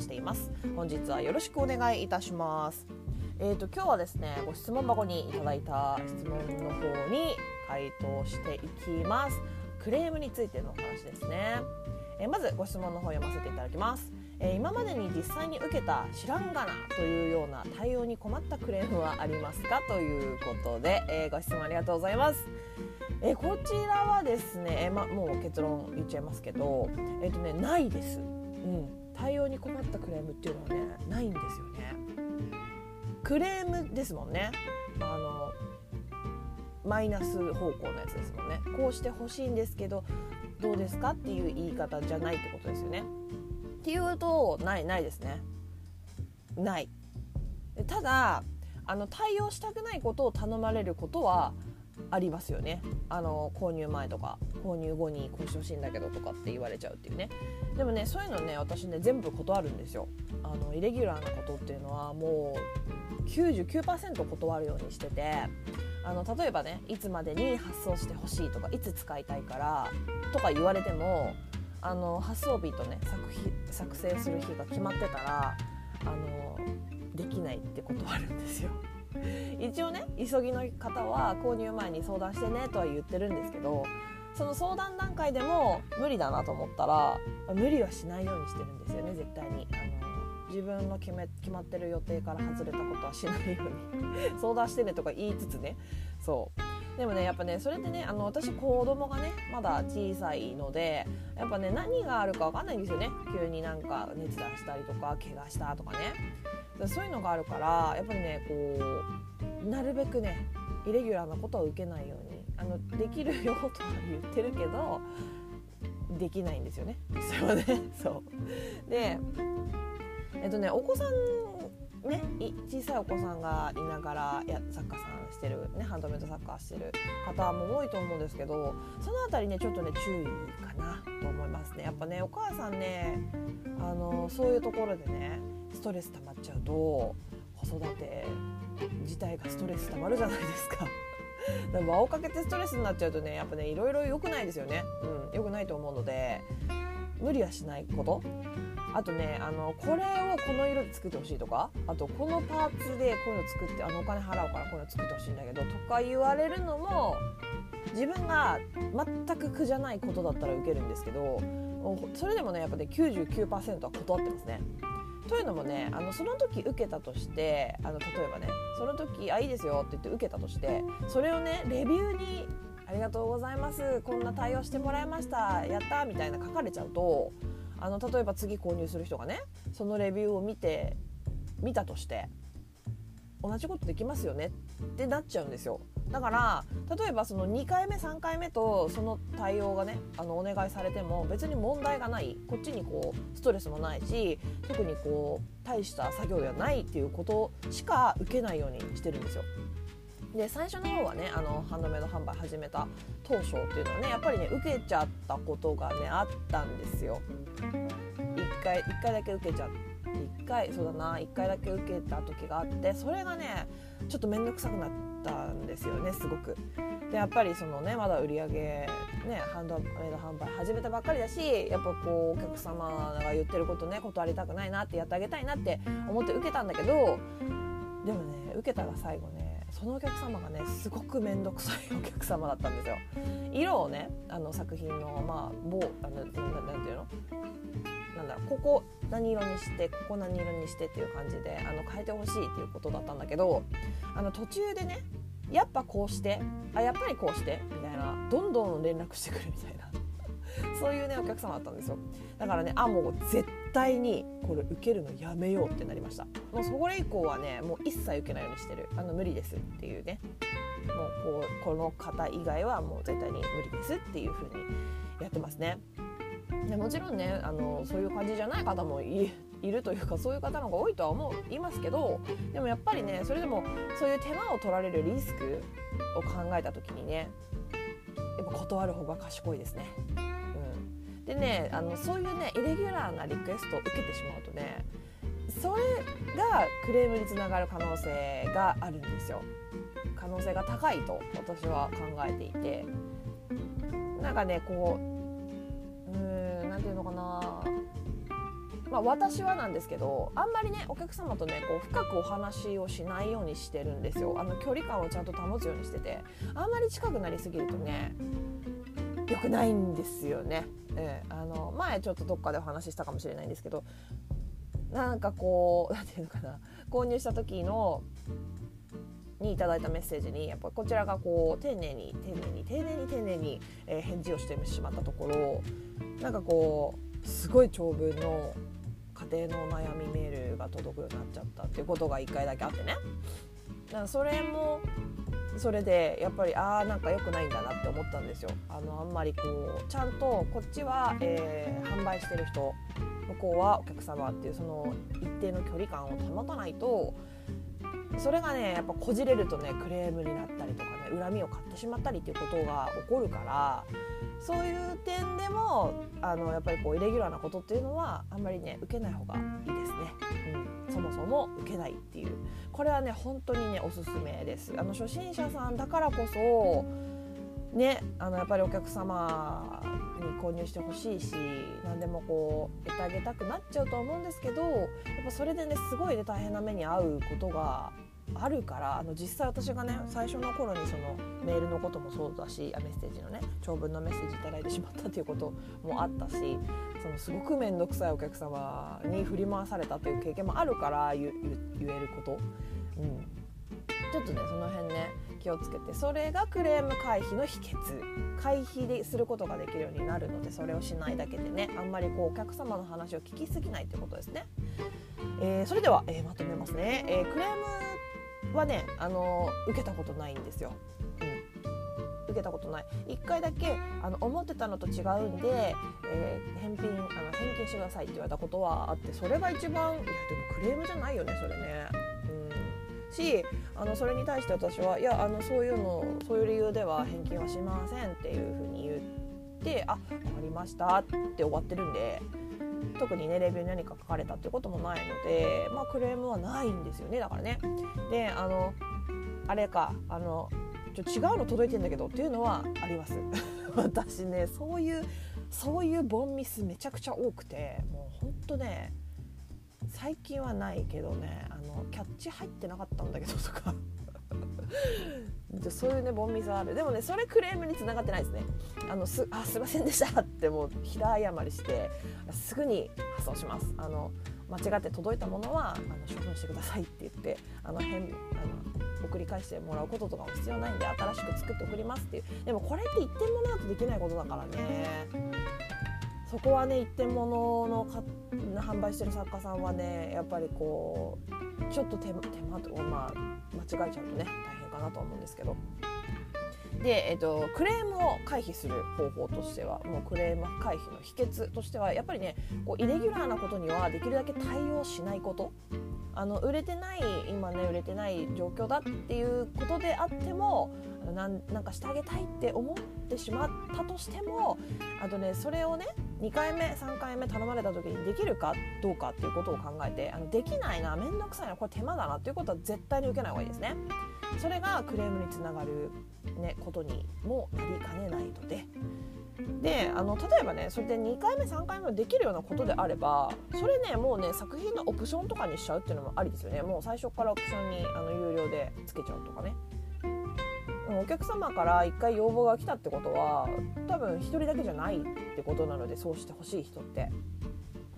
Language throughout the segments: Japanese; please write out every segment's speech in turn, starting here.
しています。本日はよろしくお願いいたします。えーと今日はですねご質問箱にいただいた質問の方に回答していきます。クレームについてのお話ですね、えーまずご質問の方読ませていただきます。えー今までに実際に受けた知らんがなというような対応に困ったクレームはありますかということで、えーご質問ありがとうございます。えこちらはですね、えま、もう結論言っちゃいますけど、えっ、とねないです。うん、対応に困ったクレームっていうのはねないんですよね。クレームですもんね。あのマイナス方向のやつですもんね。こうしてほしいんですけどどうですかっていう言い方じゃないってことですよね。っていうとないないですねないただあの対応したくないことを頼まれることはありますよね。あの購入前とか購入後にこうしてほしいんだけどとかって言われちゃうっていうね。でもねそういうのね私ね全部断るんですよ。あのイレギュラーなことっていうのはもう99%断るようにしててあの例えばねいつまでに発送してほしいとかいつ使いたいからとか言われてもあの発送日とね作品作成する日が決まってたらあのできないって断るんですよ。一応ね急ぎの方は購入前に相談してねとは言ってるんですけどその相談段階でも無理だなと思ったら無理はしないようにしてるんですよね絶対に。あの自分の決め決まってる予定から外れたことはしないように。相談してねとか言いつつね。そう。でもねやっぱねそれってねあの私子供がねまだ小さいのでやっぱね何があるか分かんないんですよね。急になんか熱出したりとか怪我したとかね。そういうのがあるからやっぱりねこうなるべくねイレギュラーなことは受けないようにあのできるよとは言ってるけどできないんですよね。それはね そう。でえっとねお子さんね小さいお子さんがいながらや作家さんしてる、ね、ハンドメイド作家してる方も多いと思うんですけどそのあたりねちょっとね注意かなと思いますね。やっぱねお母さんねあのそういうところでねストレス溜まっちゃうと子育て自体がストレス溜まるじゃないですか。だから輪をかけてストレスになっちゃうとねやっぱねいろいろ良くないですよね、うん、良くないと思うので無理はしないこと。あとねあのこれをこの色で作ってほしいとかあとこのパーツでこういうの作ってあのお金払うからこういうの作ってほしいんだけどとか言われるのも自分が全く苦じゃないことだったら受けるんですけどそれでもねやっぱね99%は断ってますね。というのもねあのその時受けたとしてあの例えばねその時「あいいですよ」って言って受けたとしてそれをねレビューに「ありがとうございますこんな対応してもらいましたやった」みたいな書かれちゃうとあの例えば次購入する人がねそのレビューを見て見たとして同じことできますよねってなっちゃうんですよだから例えばその2回目3回目とその対応がねあのお願いされても別に問題がないこっちにこうストレスもないし特にこう大した作業ではないっていうことしか受けないようにしてるんですよ。で最初の方はねあのハンドメイド販売始めた当初っていうのはねやっぱりね受けちゃったことがねあったんですよ。1回1回だけ受けちゃって1回そうだな1回だけ受けた時があってそれがねちょっと面倒くさくなったんですよねすごく。でやっぱりそのねまだ売り上げねハンドメイド販売始めたばっかりだしやっぱこうお客様が言ってることね断りたくないなってやってあげたいなって思って受けたんだけどでもね受けたら最後ねそのお客様がねすごく面倒くさいお客様だったんですよ。色をねあの作品のまあ棒あのなんていうの？なんだろうここ何色にしてここ何色にしてっていう感じであの変えてほしいっていうことだったんだけどあの途中でねやっぱこうしてあやっぱりこうしてみたいなどんどん連絡してくるみたいな。そういうねお客様だったんですよ。だからねあもう絶対にこれ受けるのやめようってなりました。もうそれ以降はねもう一切受けないようにしてる。あの無理ですっていうね。もうこうこの方以外はもう絶対に無理ですっていう風にやってますね。でもちろんねあのそういう感じじゃない方もいいるというかそういう方の方が多いとは思いますけどでもやっぱりねそれでもそういう手間を取られるリスクを考えた時にねやっぱ断る方が賢いですね。でねあのそういうねイレギュラーなリクエストを受けてしまうとねそれがクレームにつながる可能性があるんですよ。可能性が高いと私は考えていて。なんかねこううーん何て言うのかな。まあ、私はなんですけどあんまりねお客様とねこう深くお話をしないようにしてるんですよ。あの距離感をちゃんと保つようにしてて。あんまり近くなりすぎるとね良くないんですよね、えー、あの前ちょっとどっかでお話ししたかもしれないんですけどなんかこう 何て言うのかな購入した時のにいただいたメッセージにやっぱこちらがこう丁寧に丁寧に丁寧に丁寧に、え返事をしてしまったところなんかこうすごい長文の家庭の悩みメールが届くようになっちゃったっていうことが1回だけあってね。だからそれもそれでやっぱりああなんか良くないんだなって思ったんですよ。あのあんまりこうちゃんとこっちは、えー、販売してる人向こうはお客様っていうその一定の距離感を保たないとそれがねやっぱこじれるとねクレームになったりとかね。恨みを買ってしまったりっていうことが起こるからそういう点でもあのやっぱりこうイレギュラーなことっていうのはあんまりね受けない方がいいですね、うん、そもそも受けないっていう。これはね本当にねおすすめです。あの初心者さんだからこそねあのやっぱりお客様に購入してほしいし何でもこう得てあげたくなっちゃうとは思うんですけどやっぱそれでねすごいね大変な目に遭うことがあるからあの実際私がね最初の頃にそのメールのこともそうだしメッセージのね長文のメッセージ頂いてしまったということもあったしそのすごく面倒くさいお客様に振り回されたという経験もあるから言えること、うん、ちょっとねその辺ね気をつけてそれがクレーム回避の秘訣。回避ですることができるようになるのでそれをしないだけでねあんまりこうお客様の話を聞きすぎないってことですね。えー、それでは、えー、まとめますね、えー、クレームはねあの受けたことないんですよ。うん受けたことない1回だけあの思ってたのと違うんで、えー、返品あの返金してくださいって言われたことはあってそれが一番いやでもクレームじゃないよねそれね。うん、しあのそれに対して私はいやあのそういうのそういう理由では返金はしませんっていうふうに言ってあ分かりましたって終わってるんで特にねレビューに何か書かれたっていうこともないのでまあクレームはないんですよねだからね。であのあれかあのちょ違うの届いてんだけどっていうのはあります 私ねそういうそういうボンミスめちゃくちゃ多くてもうほんとね最近はないけどねあのキャッチ入ってなかったんだけどとか そういうねボンミスある。でもねそれクレームにつながってないですね。あのすあすいませんでしたってもう平謝りしてすぐに発送します。あの間違って届いたものはあの処分してくださいって言ってあの変あの送り返してもらうこととかも必要ないんで新しく作って送りますっていう。でもこれって一点物だとできないことだからね。そこはね一点物のか販売してる作家さんはねやっぱりこうちょっと手手間とまあ間違えちゃうとね大変かなと思うんですけど。で、えっと、クレームを回避する方法としてはもうクレーム回避の秘訣としてはやっぱりねこうイレギュラーなことにはできるだけ対応しないことあの売れてない今ね売れてない状況だっていうことであってもなんなんかしてあげたいって思ってしまったとしてもあとねそれをね2回目3回目頼まれた時にできるかどうかっていうことを考えてあのできないな面倒くさいなこれ手間だなっていうことは絶対に受けない方がいいですね。それがクレームにつながる、ね、ことにもなりかねないので。であの例えばねそれで2回目3回目できるようなことであればそれねもうね作品のオプションとかにしちゃうっていうのもありですよねもう最初からオプションにあの有料でつけちゃうとかねお客様から1回要望が来たってことは多分1人だけじゃないってことなのでそうしてほしい人って。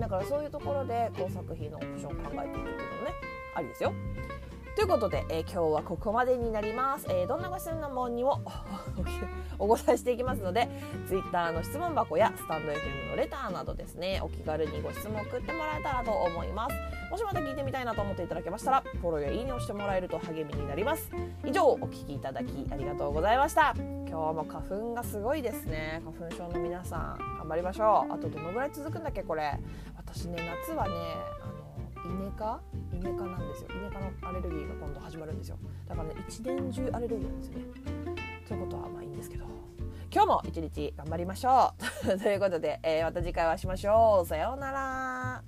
だからそういうところでこう作品のオプションを考えていくっていうのもねありですよ。ということで、えー、今日はここまでになります、えー、どんなご質問にもお答えしていきますので Twitter の質問箱やスタンド FM のレターなどですねお気軽にご質問送ってもらえたらと思います。もしまた聞いてみたいなと思っていただけましたらフォローやいいねをしてもらえると励みになります。以上お聞きいただきありがとうございました。今日も花粉がすごいですね。花粉症の皆さん頑張りましょう。あとどのぐらい続くんだっけこれ。私ね夏はねあのイネ科イネ科なんですよ。イネ科のアレルギーが今度始まるんですよ。だからね一年中アレルギーなんですよね。ということはまあいいんですけど。今日も一日頑張りましょう。ということで、えー、また次回お会いしましょう。さようなら。